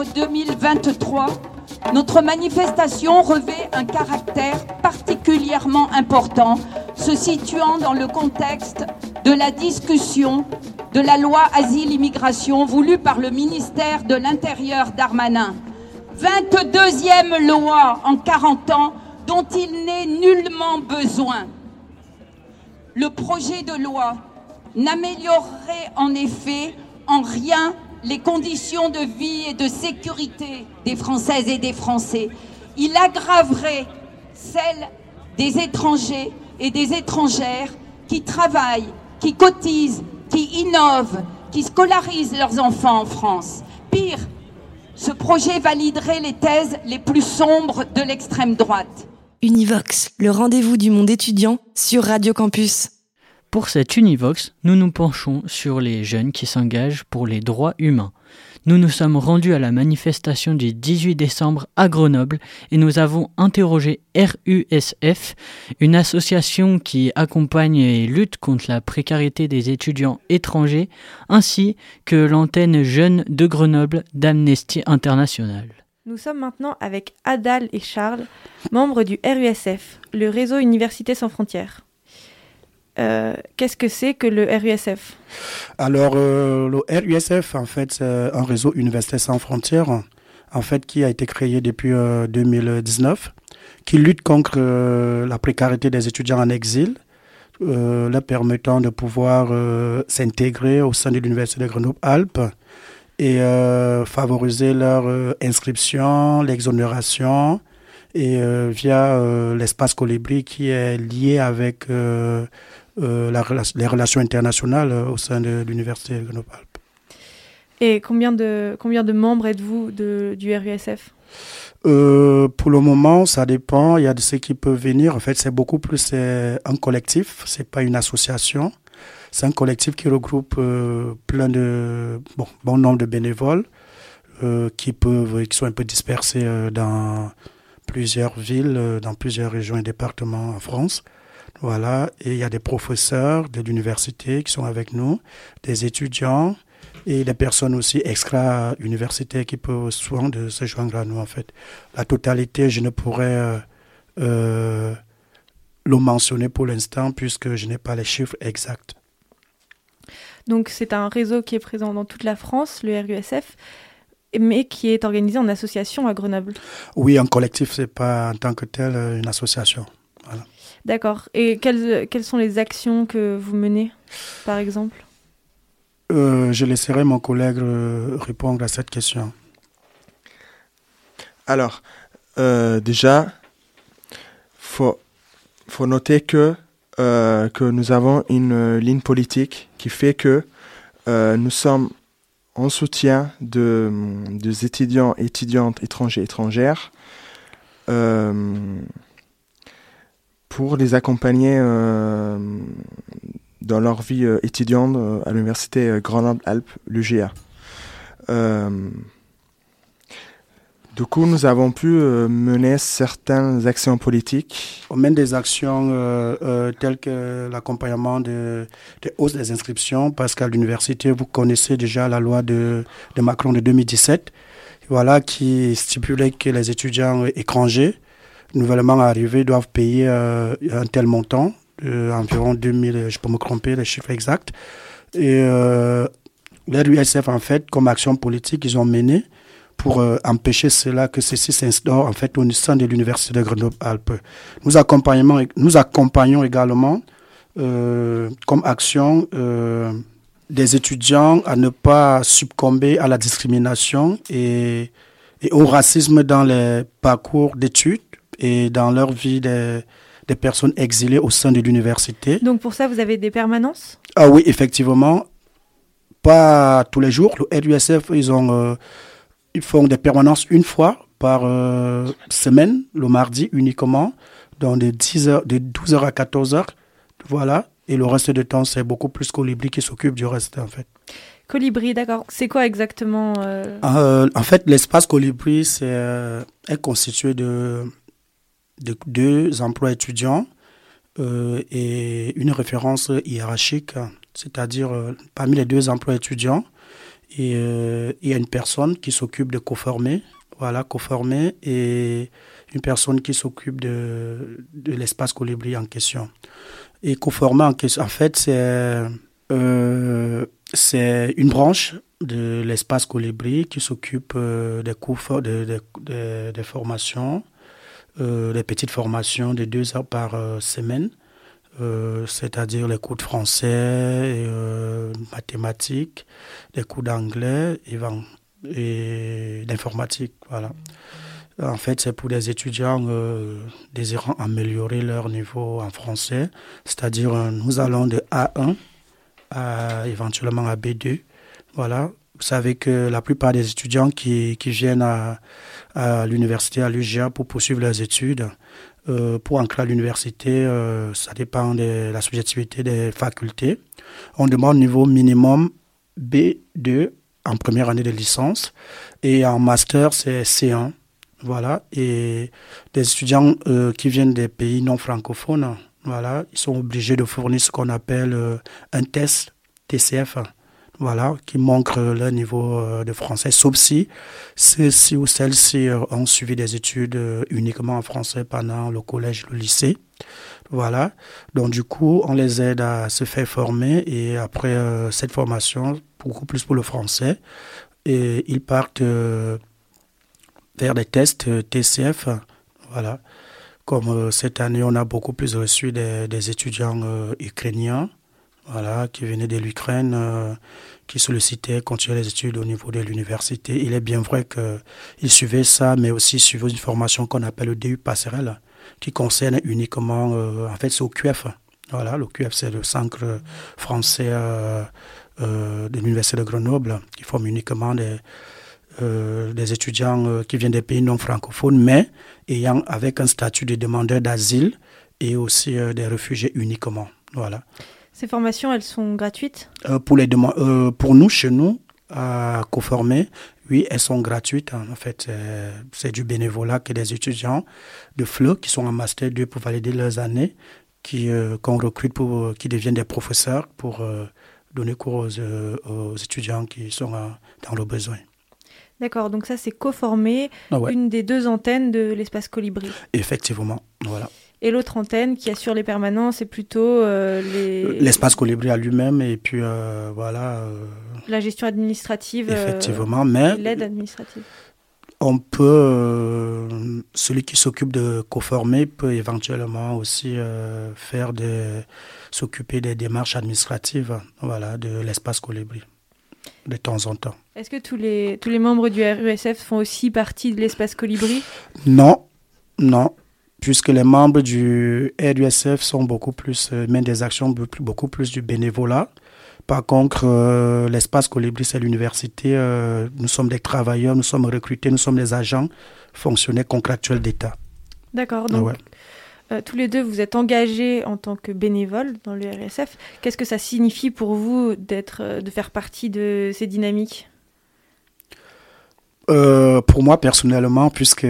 Décembre 2023, notre manifestation revêt un caractère particulièrement important, se situant dans le contexte de la discussion de la loi Asile-Immigration voulue par le ministère de l'Intérieur Darmanin. 22e loi en 40 ans dont il n'est nullement besoin. Le projet de loi n'améliorerait en effet en rien les conditions de vie et de sécurité des Françaises et des Français. Il aggraverait celles des étrangers et des étrangères qui travaillent, qui cotisent, qui innovent, qui scolarisent leurs enfants en France. Pire, ce projet validerait les thèses les plus sombres de l'extrême droite. Univox, le rendez-vous du monde étudiant sur Radio Campus. Pour cet Univox, nous nous penchons sur les jeunes qui s'engagent pour les droits humains. Nous nous sommes rendus à la manifestation du 18 décembre à Grenoble et nous avons interrogé RUSF, une association qui accompagne et lutte contre la précarité des étudiants étrangers, ainsi que l'antenne jeune de Grenoble d'Amnesty International. Nous sommes maintenant avec Adal et Charles, membres du RUSF, le réseau Université sans frontières. Euh, Qu'est-ce que c'est que le RUSF Alors, euh, le RUSF, en fait, c'est un réseau universitaire sans frontières, en fait, qui a été créé depuis euh, 2019, qui lutte contre euh, la précarité des étudiants en exil, euh, leur permettant de pouvoir euh, s'intégrer au sein de l'Université de Grenoble-Alpes et euh, favoriser leur euh, inscription, l'exonération, et euh, via euh, l'espace Colibri qui est lié avec euh, euh, la rela- les relations internationales euh, au sein de l'Université de Grenoble-Alpes. Et combien de, combien de membres êtes-vous du RUSF Euh, pour le moment, ça dépend. Il y a de ceux qui peuvent venir. En fait, c'est beaucoup plus euh, un collectif. C'est pas une association. C'est un collectif qui regroupe euh, plein de bon, bon nombre de bénévoles euh, qui peuvent, qui sont un peu dispersés euh, dans plusieurs villes, euh, dans plusieurs régions et départements en France. Voilà. Et il y a des professeurs de l'université qui sont avec nous, des étudiants et des personnes aussi extra-universitaires qui peuvent souvent de se joindre à nous en fait. La totalité, je ne pourrais euh, euh, le mentionner pour l'instant puisque je n'ai pas les chiffres exacts. Donc c'est un réseau qui est présent dans toute la France, le RUSF, mais qui est organisé en association à Grenoble. Oui, un collectif, c'est pas en tant que tel euh, une association. D'accord. Et quelles, quelles sont les actions que vous menez, par exemple? Euh, je laisserai mon collègue euh, répondre à cette question. Alors, euh, déjà, faut, faut noter que, euh, que nous avons une euh, ligne politique qui fait que euh, nous sommes en soutien de, des étudiants, étudiantes, étrangers, étrangères, euh, pour les accompagner euh, dans leur vie euh, étudiante euh, à l'université Grenoble-Alpes, l'UGA. Du coup, nous avons pu mener certaines actions politiques. On mène des actions telles que l'accompagnement de, des hausses des inscriptions, parce qu'à l'université, vous connaissez déjà la loi de, de Macron de 2017, voilà, qui stipulait que les étudiants étrangers nouvellement arrivés doivent payer euh, un tel montant, euh, environ 2000, je peux me tromper, les chiffres exacts. Et euh, l'USF, en fait, comme action politique, ils ont mené pour euh, empêcher cela, que ceci s'instaure en fait au sein de l'Université de Grenoble-Alpes. Nous accompagnons, nous accompagnons également euh, comme action euh, des étudiants à ne pas succomber à la discrimination et, et au racisme dans les parcours d'études et dans leur vie des, des personnes exilées au sein de l'université. Donc pour ça, vous avez des permanences? Ah oui, effectivement. Pas tous les jours. Le RUSF, ils, ont, euh, ils font des permanences une fois par euh, semaine, le mardi uniquement, dans de, 10 heures, de 12h à 14h. Voilà. Et le reste du temps, c'est beaucoup plus Colibri qui s'occupe du reste, en fait. Colibri, d'accord. C'est quoi exactement euh? Euh, En fait, l'espace Colibri, c'est est constitué de, de deux emplois étudiants euh, et une référence hiérarchique, c'est-à-dire euh, parmi les deux emplois étudiants, euh, il y a une personne qui s'occupe de co-former, voilà, co-former, et une personne qui s'occupe de, l'espace Colibri en question. Et co-former, en, question- en fait, c'est euh, une branche de l'espace Colibri qui s'occupe des cours, de- formations, euh, des petites formations de deux heures par euh, semaine, euh, c'est-à-dire les cours de français, mathématiques, des cours d'anglais et, et d'informatique. Voilà. En fait, c'est pour des étudiants désirant améliorer leur niveau en français, c'est-à-dire nous allons de A1 à éventuellement à B2. Voilà. Vous savez que la plupart des étudiants qui, qui viennent à, à l'université, à l'UGA pour poursuivre leurs études, euh, pour entrer à l'université, euh, ça dépend de la subjectivité des facultés. On demande niveau minimum B2 en première année de licence et en master, c'est C1. Voilà. Et des étudiants euh, qui viennent des pays non francophones, voilà, ils sont obligés de fournir ce qu'on appelle un test TCF, voilà, qui euh, leur niveau euh, de français, sauf si ceux-ci ou celles-ci euh, ont suivi des études euh, uniquement en français pendant le collège, le lycée. Voilà. Donc, du coup, on les aide à se faire former et après cette formation, beaucoup plus pour le français, et ils partent vers des tests TCF. Voilà. Comme cette année, on a beaucoup plus reçu des, étudiants ukrainiens voilà, qui venaient de l'Ukraine, euh, qui sollicitaient continuer les études au niveau de l'université. Il est bien vrai qu'ils suivaient ça, mais aussi suivaient une formation qu'on appelle le DU passerelle, qui concerne uniquement, euh, en fait, c'est au QF. Voilà, le QF, c'est le centre français euh, euh, de l'Université de Grenoble, qui forme uniquement des, des étudiants qui viennent des pays non francophones, mais ayant avec un statut de demandeur d'asile et aussi des réfugiés uniquement. Voilà. Ces formations, elles sont gratuites Euh, pour, les euh, pour nous, chez nous, à Coformer, oui, elles sont gratuites. hein. En fait, c'est- c'est du bénévolat que des étudiants de FLE qui sont en Master 2 pour valider leurs années, qui, euh, qu'on recrute pour, qui deviennent des professeurs pour euh, donner cours aux, euh, aux étudiants qui sont euh, dans le besoin. D'accord, donc ça c'est co-formé, Ah ouais. une des deux antennes de l'espace Colibri. Effectivement, voilà. Et l'autre antenne qui assure les permanences, c'est plutôt euh, les... L'espace colibri à lui-même et puis euh, voilà. euh, la gestion administrative. euh, Effectivement, mais- et L'aide administrative. on peut, euh, celui qui s'occupe de co-former peut éventuellement aussi euh, faire des, s'occuper des démarches administratives, voilà, de l'espace colibri, de temps en temps. Est-ce que tous les, tous les membres du RUSF font aussi partie de l'espace Colibri? Non, non, puisque les membres du RUSF sont beaucoup plus, euh, mènent des actions beaucoup plus du bénévolat. Par contre, euh, l'espace Colibri, c'est l'université. euh, nous sommes des travailleurs, nous sommes recrutés, nous sommes des agents fonctionnaires contractuels d'État. D'accord, donc ouais. euh, tous les deux, vous êtes engagés en tant que bénévoles dans le RSF. Qu'est-ce que ça signifie pour vous d'être, de faire partie de ces dynamiques? Pour moi personnellement, puisque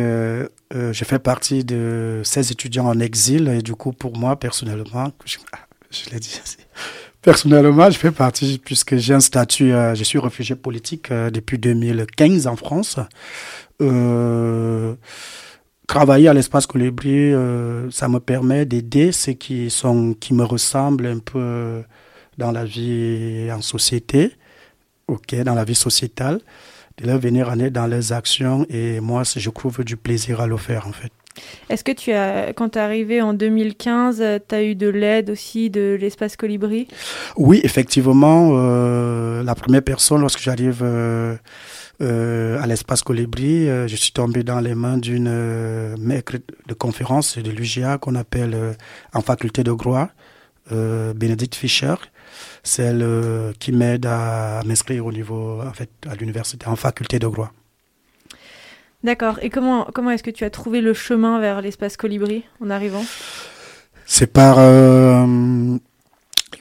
euh, je fais partie de ces étudiants en exil, et du coup pour moi personnellement, je, ah, personnellement je fais partie puisque j'ai un statut, euh, je suis réfugié politique euh, depuis 2015 en France. Euh, travailler à l'espace Colibri, ça me permet d'aider ceux qui sont, qui me ressemblent un peu dans la vie en société, ok, dans la vie sociétale de leur venir en aide dans leurs actions et moi, je trouve du plaisir à le faire en fait. Est-ce que tu as, quand tu es arrivé en 2015, tu as eu de l'aide aussi de l'espace Colibri? Oui, effectivement. Euh, la première personne, lorsque j'arrive euh, euh, à l'espace Colibri, je suis tombé dans les mains d'une maître de conférence de l'UGA qu'on appelle en faculté de droit, Bénédicte Fischer. C'est elle qui m'aide à m'inscrire au niveau, en fait, à l'université en faculté de droit. D'accord. Et comment, comment est-ce que tu as trouvé le chemin vers l'espace Colibri en arrivant? C'est par euh,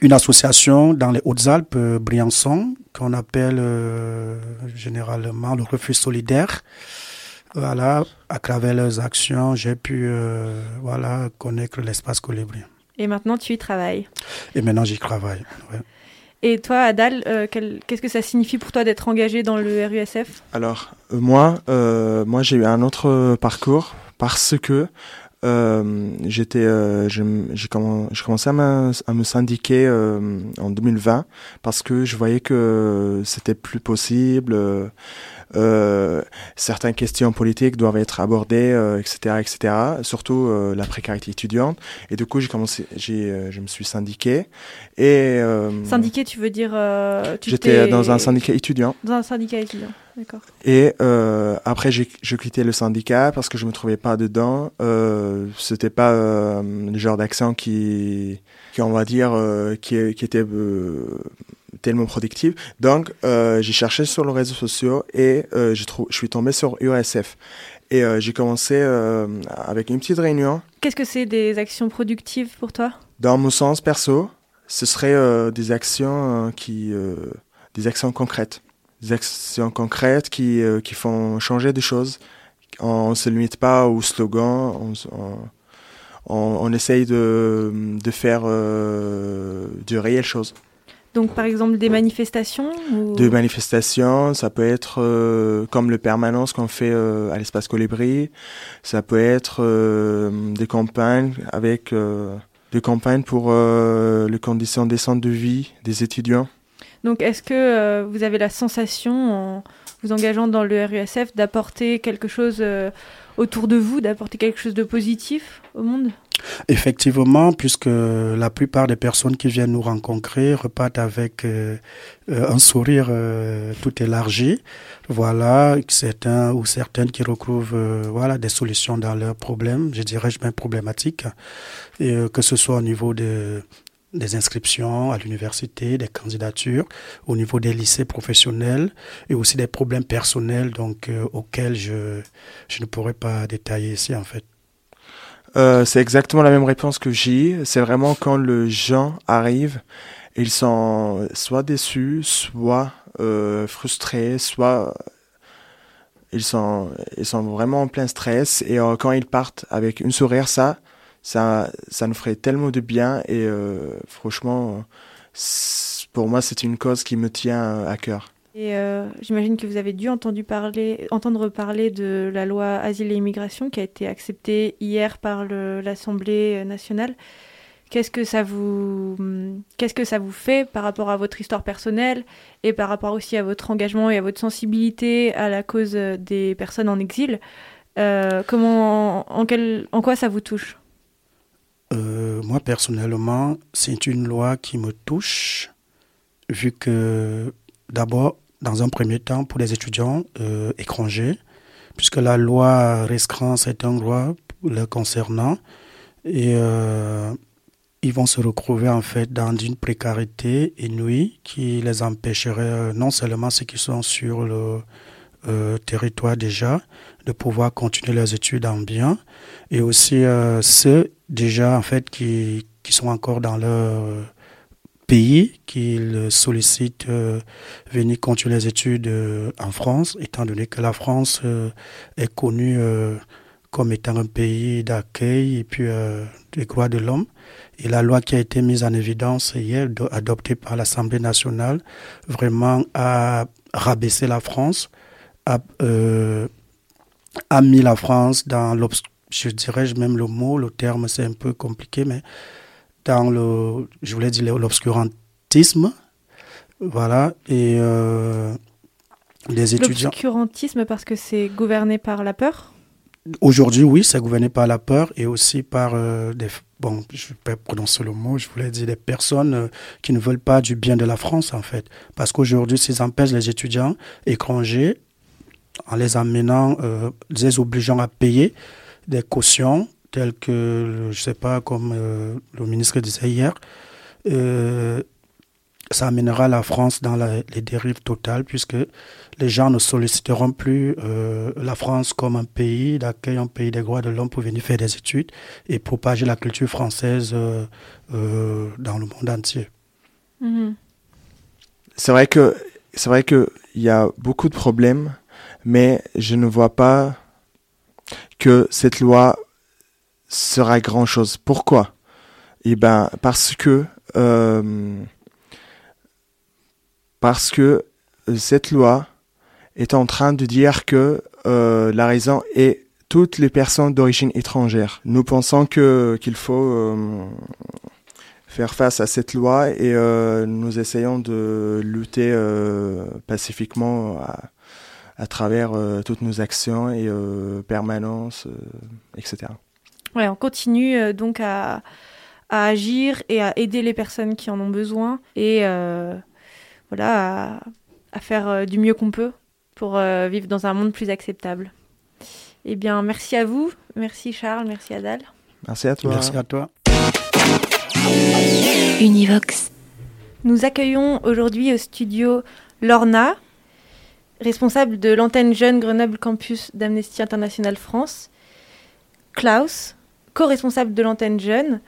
une association dans les Hautes-Alpes, euh, Briançon, qu'on appelle euh, généralement le Refuge solidaire. Voilà, à travers leurs actions, j'ai pu voilà, connaître l'espace Colibri. Et maintenant, tu y travailles Et maintenant, j'y travaille. Ouais. Et toi, Adal, euh, qu'est-ce que ça signifie pour toi d'être engagé dans le RUSF Alors, euh, moi, euh, moi j'ai eu un autre parcours parce que j'étais, j'ai commencé à me, à me syndiquer en 2020 parce que je voyais que c'était plus possible euh, certaines questions politiques doivent être abordées, etc., euh, etc. Surtout euh, la précarité étudiante. Et du coup, j'ai commencé, j'ai, je me suis syndiqué. Et syndiqué, tu veux dire J'étais dans un syndicat étudiant. Dans un syndicat étudiant. Et euh, après, j'ai quitté le syndicat parce que je me trouvais pas dedans. Euh, C'était pas le genre d'action qui, qui, on va dire, qui, qui était tellement productive. Donc, euh, j'ai cherché sur les réseaux sociaux et euh, je, je suis tombé sur USF. Et euh, j'ai commencé euh, avec une petite réunion. Qu'est-ce que c'est des actions productives pour toi? Dans mon sens perso, ce serait euh, des actions qui, des actions concrètes, actions concrètes qui, qui font changer des choses. On, ne se limite pas au slogan. On, on, on essaye de, de faire de réelles choses. Donc par exemple des manifestations ou... Des manifestations, ça peut être euh, comme le permanence qu'on fait euh, à l'espace Colibri, ça peut être euh, des campagnes avec des campagnes pour les conditions décentes de vie des étudiants. Donc est-ce que vous avez la sensation en vous engageant dans le RUSF d'apporter quelque chose autour de vous, d'apporter quelque chose de positif au monde? Effectivement, puisque la plupart des personnes qui viennent nous rencontrer repartent avec euh, euh, un sourire euh, tout élargi. Voilà, certains ou certaines qui retrouvent voilà des solutions dans leurs problèmes, je dirais même problématiques, que ce soit au niveau de des inscriptions à l'université, des candidatures, au niveau des lycées professionnels et aussi des problèmes personnels donc auxquels je je ne pourrais pas détailler ici en fait. Euh, c'est exactement la même réponse que j'ai. C'est vraiment quand le gens arrive, ils sont soit déçus, soit euh, frustrés, soit ils sont ils sont vraiment en plein stress et euh, quand ils partent avec une sourire, ça ça ça nous ferait tellement de bien et euh, franchement pour moi c'est une cause qui me tient à cœur. Et euh, j'imagine que vous avez dû entendre parler, de la loi Asile et Immigration qui a été acceptée hier par l'Assemblée nationale. Qu'est-ce que ça vous, qu'est-ce que ça vous fait par rapport à votre histoire personnelle et par rapport aussi à votre engagement et à votre sensibilité à la cause des personnes en exil? Euh, Comment, en quoi ça vous touche? Euh, Moi personnellement, c'est une loi qui me touche vu que D'abord, dans un premier temps, pour les étudiants euh, étrangers, puisque la loi restreint certains droits le concernant, et euh, ils vont se retrouver en fait dans une précarité inouïe qui les empêcherait euh, non seulement ceux qui sont sur le territoire déjà de pouvoir continuer leurs études en bien, et aussi ceux déjà en fait qui, qui sont encore dans leur pays qu'il sollicite euh, venir continuer les études euh, en France, étant donné que la France euh, est connue comme étant un pays d'accueil et puis des droits de l'homme. Et la loi qui a été mise en évidence hier, adoptée par l'Assemblée nationale, vraiment a rabaissé la France, a, a mis la France dans l'obscurité je dirais même le mot, le terme c'est un peu compliqué, mais dans le, je voulais dire l'obscurantisme, voilà, et euh, les étudiants. L'obscurantisme parce que c'est gouverné par la peur? Aujourd'hui, oui, c'est gouverné par la peur et aussi par des bon, je ne vais pas prononcer le mot, je voulais dire des personnes qui ne veulent pas du bien de la France, en fait. Parce qu'aujourd'hui, s'ils empêchent les étudiants étrangers, en les amenant, euh, les obligeant à payer des cautions, telles que, je ne sais pas, comme le ministre disait hier, euh, ça amènera la France dans les dérives totales puisque les gens ne solliciteront plus euh, la France comme un pays d'accueil, un pays des droits de l'homme pour venir faire des études et propager la culture française euh, dans le monde entier. Mhm. C'est vrai que c'est vrai que il y a beaucoup de problèmes, mais je ne vois pas que cette loi sera grand chose. Pourquoi? Eh ben parce que euh, parce que cette loi est en train de dire que euh, la raison est toutes les personnes d'origine étrangère. Nous pensons que qu'il faut euh, faire face à cette loi et nous essayons de lutter pacifiquement travers toutes nos actions et permanences, etc. Ouais, on continue donc à, à agir et à aider les personnes qui en ont besoin et euh, voilà à, faire euh, du mieux qu'on peut pour euh, vivre dans un monde plus acceptable. Eh bien, merci à vous, merci Charles, merci Adal. Merci à toi. Merci à toi. Univox. Nous accueillons aujourd'hui au studio Lorna, responsable de l'antenne jeune Grenoble Campus d'Amnesty International France, Klaus, co-responsable de l'antenne jeune,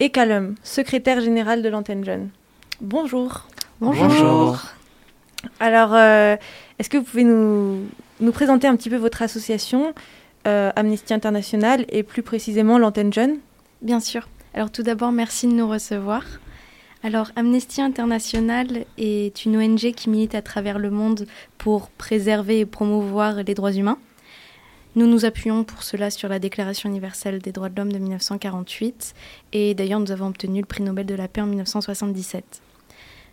et Calum, secrétaire général de l'antenne jeune. Bonjour. Bonjour. Alors, euh, est-ce que vous pouvez nous, nous, présenter un petit peu votre association, euh, Amnesty International, et plus précisément l'antenne jeune? Bien sûr. Alors tout d'abord, merci de nous recevoir. Alors, Amnesty International est une ONG qui milite à travers le monde pour préserver et promouvoir les droits humains. Nous nous appuyons pour cela sur la Déclaration universelle des droits de l'homme de 1948 et d'ailleurs nous avons obtenu le prix Nobel de la paix en 1977.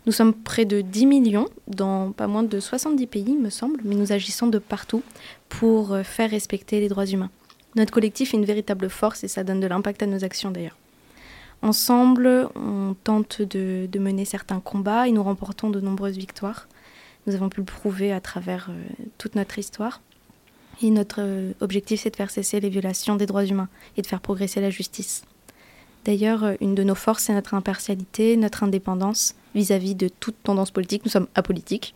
Nous sommes près de 10 millions dans pas moins de 70 pays, me semble, mais nous agissons de partout pour faire respecter les droits humains. Notre collectif est une véritable force et ça donne de l'impact à nos actions d'ailleurs. Ensemble, on tente de, mener certains combats et nous remportons de nombreuses victoires. Nous avons pu le prouver à travers euh, toute notre histoire. Et notre euh, objectif, c'est de faire cesser les violations des droits humains et de faire progresser la justice. D'ailleurs, euh, une de nos forces, c'est notre impartialité, notre indépendance vis-à-vis de toute tendance politique. Nous sommes apolitiques.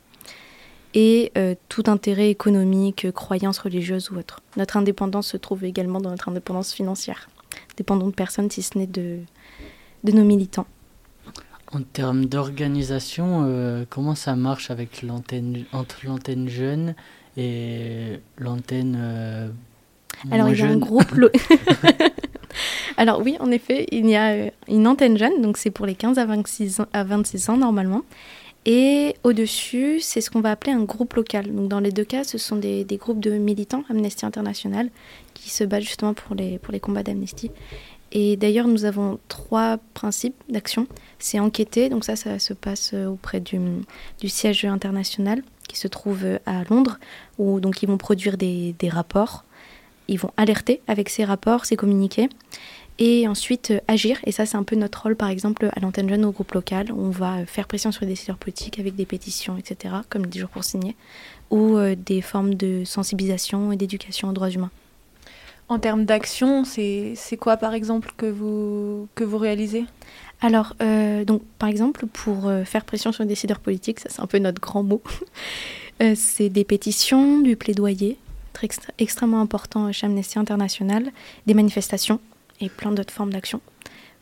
Et tout intérêt économique, croyance religieuse ou autre. Notre indépendance se trouve également dans notre indépendance financière. Dépendons de personne, si ce n'est de, de nos militants. En termes d'organisation, comment ça marche avec l'antenne, entre l'antenne jeune et l'antenne. Euh, Alors, il y a un groupe. Alors, oui, en effet, il y a euh, une antenne jeune, donc c'est pour les 15 à 26 ans, à 26 ans normalement. Et au-dessus, c'est ce qu'on va appeler un groupe local. Donc dans les deux cas, ce sont des, groupes de militants Amnesty International qui se battent justement pour les, combats d'Amnesty. Et d'ailleurs, nous avons trois principes d'action. C'est enquêter, donc ça, ça se passe euh, auprès du, siège international qui se trouve euh, à Londres, où donc ils vont produire des rapports, ils vont alerter avec ces rapports, ces communiqués, et ensuite euh, agir. Et ça, c'est un peu notre rôle, par exemple, à l'antenne jeune au groupe local. On va faire pression sur les décideurs politiques avec des pétitions, etc., comme 10 jours pour signer, ou des formes de sensibilisation et d'éducation aux droits humains. En termes d'action, c'est quoi par exemple que vous, que vous réalisez? Alors, euh, donc, par exemple, pour euh, faire pression sur les décideurs politiques, ça c'est un peu notre grand mot, euh, c'est des pétitions, du plaidoyer, très extrêmement important chez Amnesty International, des manifestations et plein d'autres formes d'action.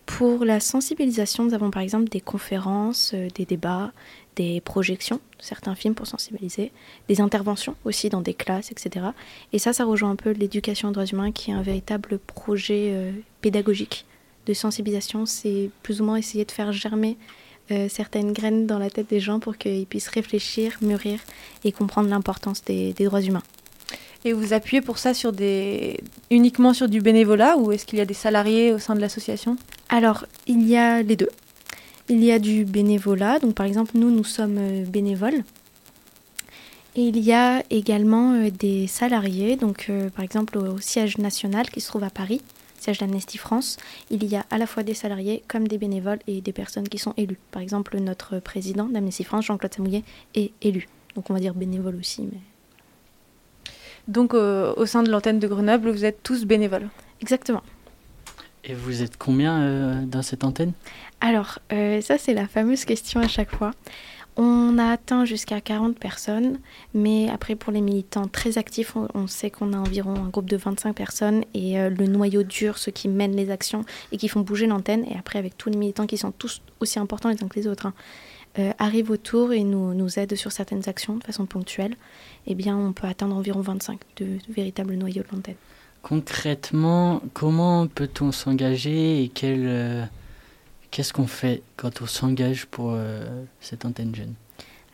Pour la sensibilisation, nous avons par exemple des conférences, des débats, des projections certains films pour sensibiliser, des interventions aussi dans des classes, etc. Et ça, ça rejoint un peu l'éducation aux droits humains qui est un véritable projet euh, pédagogique de sensibilisation. C'est plus ou moins essayer de faire germer euh, certaines graines dans la tête des gens pour qu'ils puissent réfléchir, mûrir et comprendre l'importance des droits humains. Et vous appuyez pour ça uniquement sur du bénévolat ou est-ce qu'il y a des salariés au sein de l'association? Alors, il y a les deux. Il y a du bénévolat. Donc, par exemple, nous, nous sommes euh, bénévoles. Et il y a également euh, des salariés, donc euh, par exemple au siège national qui se trouve à Paris, siège d'Amnesty France, il y a à la fois des salariés comme des bénévoles et des personnes qui sont élues. Par exemple, notre président d'Amnesty France, Jean-Claude Samouillet, est élu. Donc on va dire bénévole aussi. Mais... Donc euh, au sein de l'antenne de Grenoble, vous êtes tous bénévoles Exactement. Et vous êtes combien dans cette antenne? Alors, ça c'est la fameuse question à chaque fois. On a atteint jusqu'à 40 personnes, mais après pour les militants très actifs, on, sait qu'on a environ un groupe de 25 personnes et euh, le noyau dur, ceux qui mènent les actions et qui font bouger l'antenne, et après avec tous les militants qui sont tous aussi importants les uns que les autres, hein, euh, arrivent autour et nous, nous aident sur certaines actions de façon ponctuelle, eh bien on peut atteindre environ 25 de, véritables noyaux de l'antenne. Concrètement, comment peut-on s'engager et quel... Euh, Qu'est-ce qu'on fait quand on s'engage pour euh, cette antenne jeune?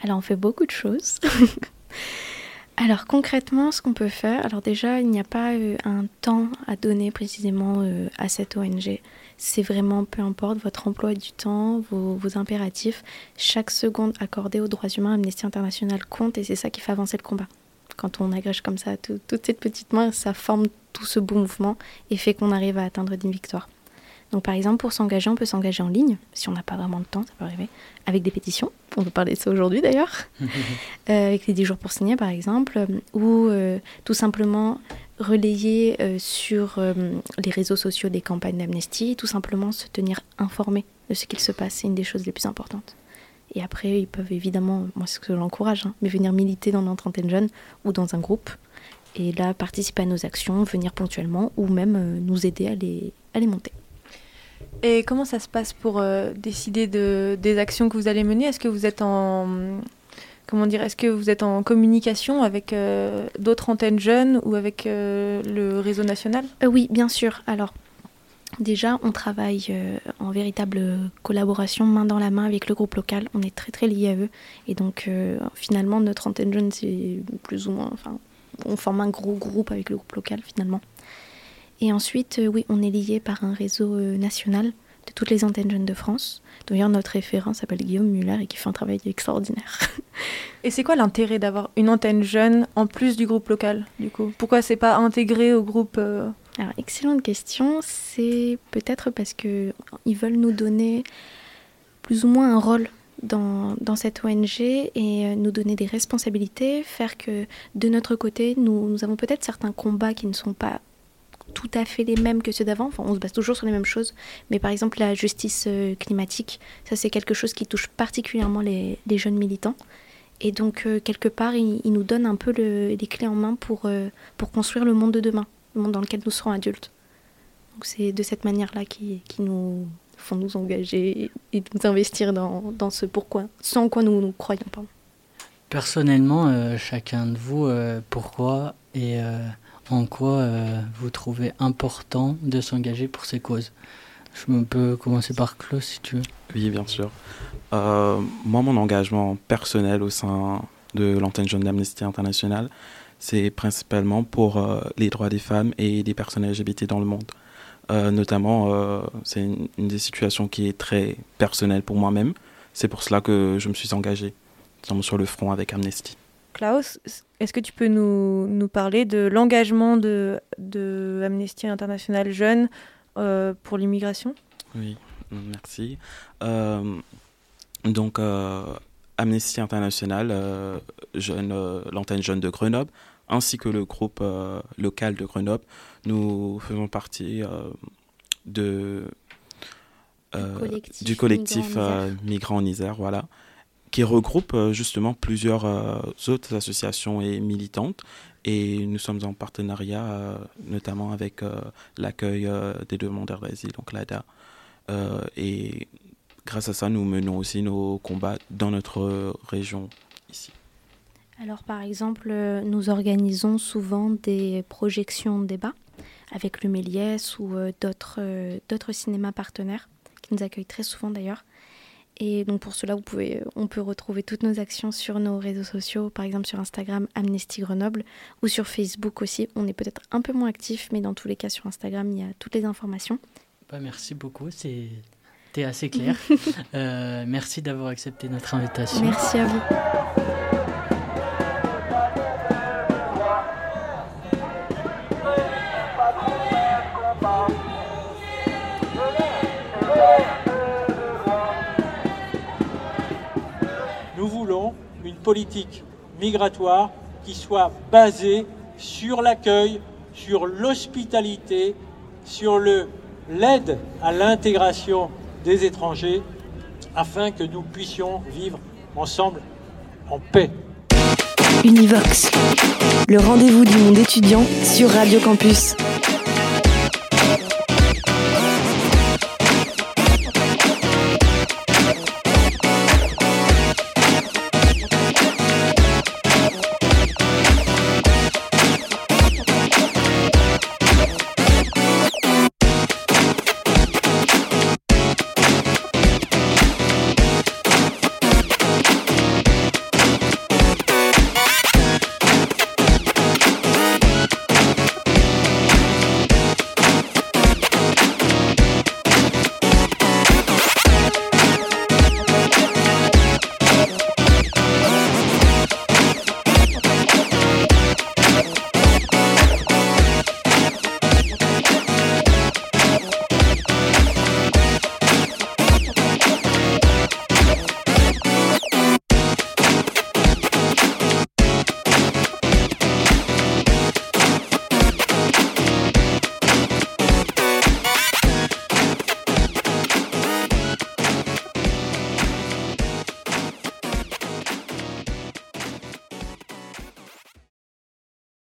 Alors on fait beaucoup de choses. alors concrètement, ce qu'on peut faire, alors déjà, il n'y a pas euh, un temps à donner précisément euh, à cette ONG. C'est vraiment, peu importe votre emploi du temps, vos, impératifs, chaque seconde accordée aux droits humains, Amnesty International compte et c'est ça qui fait avancer le combat. Quand on agrège comme ça toutes ces petites mains, ça forme tout ce beau mouvement et fait qu'on arrive à atteindre des victoires. Donc par exemple, pour s'engager, on peut s'engager en ligne, si on n'a pas vraiment de temps, ça peut arriver, avec des pétitions, on peut parler de ça aujourd'hui d'ailleurs, euh, avec les 10 jours pour signer par exemple, ou euh, tout simplement relayer euh, sur les réseaux sociaux des campagnes d'amnesty, tout simplement se tenir informé de ce qu'il se passe, c'est une des choses les plus importantes. Et après, ils peuvent évidemment, moi c'est ce que j'encourage, hein, mais venir militer dans notre antenne jeune ou dans un groupe, et là participer à nos actions, venir ponctuellement, ou même nous aider à les, à les monter. Et comment ça se passe pour euh, décider de, des actions que vous allez mener? Est-ce que vous êtes en comment dire Est-ce que vous êtes en communication avec euh, d'autres antennes jeunes ou avec euh, le réseau national? Oui, bien sûr. Alors déjà, on travaille en véritable collaboration, main dans la main avec le groupe local. On est très très liés à eux et donc finalement notre antenne jeune c'est plus ou moins, enfin, on forme un gros groupe avec le groupe local finalement. Et ensuite, euh, oui, on est lié par un réseau euh, national de toutes les antennes jeunes de France. D'ailleurs, notre référent s'appelle Guillaume Muller et qui fait un travail extraordinaire. Et c'est quoi l'intérêt d'avoir une antenne jeune en plus du groupe local, du coup? Pourquoi c'est pas intégré au groupe euh? Alors, excellente question. C'est peut-être parce que ils veulent nous donner plus ou moins un rôle dans, dans, cette ONG et nous donner des responsabilités, faire que de notre côté, nous, nous avons peut-être certains combats qui ne sont pas tout à fait les mêmes que ceux d'avant. Enfin, on se base toujours sur les mêmes choses. Mais par exemple, la justice euh, climatique, ça c'est quelque chose qui touche particulièrement les, jeunes militants. Et donc, euh, quelque part, il, nous donne un peu les clés en main pour, euh, pour construire le monde de demain, le monde dans lequel nous serons adultes. Donc, c'est de cette manière-là qui, qui nous font nous engager et nous investir dans, dans ce pourquoi, sans quoi nous, nous croyons. pas. Personnellement, chacun de vous, pourquoi et en quoi euh, vous trouvez important de s'engager pour ces causes? Je peux commencer par Claude si tu veux. Oui, bien sûr. Euh, moi, mon engagement personnel au sein de l'antenne jeune d'Amnesty International, c'est principalement pour euh, les droits des femmes et des personnes LGBT dans le monde. notamment, c'est une, une, des situations qui est très personnelle pour moi-même. C'est pour cela que je me suis engagé sur le front avec Amnesty. Klaus, est-ce que tu peux nous, nous parler de l'engagement de, de, Amnesty International Jeunes euh, pour l'immigration? Oui, merci. Euh, donc, euh, Amnesty International, jeune, l'antenne jeune de Grenoble, ainsi que le groupe local de Grenoble, nous faisons partie de, du collectif, Migrants en Isère, voilà qui regroupe euh, justement plusieurs euh, autres associations et militantes. Et nous sommes en partenariat euh, notamment avec l'accueil des demandeurs d'asile, donc l'ADA. et grâce à ça, nous menons aussi nos combats dans notre région ici. Alors par exemple, nous organisons souvent des projections de débats avec le Méliès ou d'autres d'autres cinémas partenaires qui nous accueillent très souvent d'ailleurs. Et donc pour cela, vous pouvez, on peut retrouver toutes nos actions sur nos réseaux sociaux, par exemple sur Instagram Amnesty Grenoble ou sur Facebook aussi. On est peut-être un peu moins actif, mais dans tous les cas sur Instagram, il y a toutes les informations. Bah, merci beaucoup, c'était assez clair. euh, merci d'avoir accepté notre invitation. Merci à vous. Politique migratoire qui soit basée sur l'accueil, sur l'hospitalité, sur l'aide à l'intégration des étrangers, afin que nous puissions vivre ensemble en paix. Univox, le rendez-vous du monde étudiant sur Radio Campus.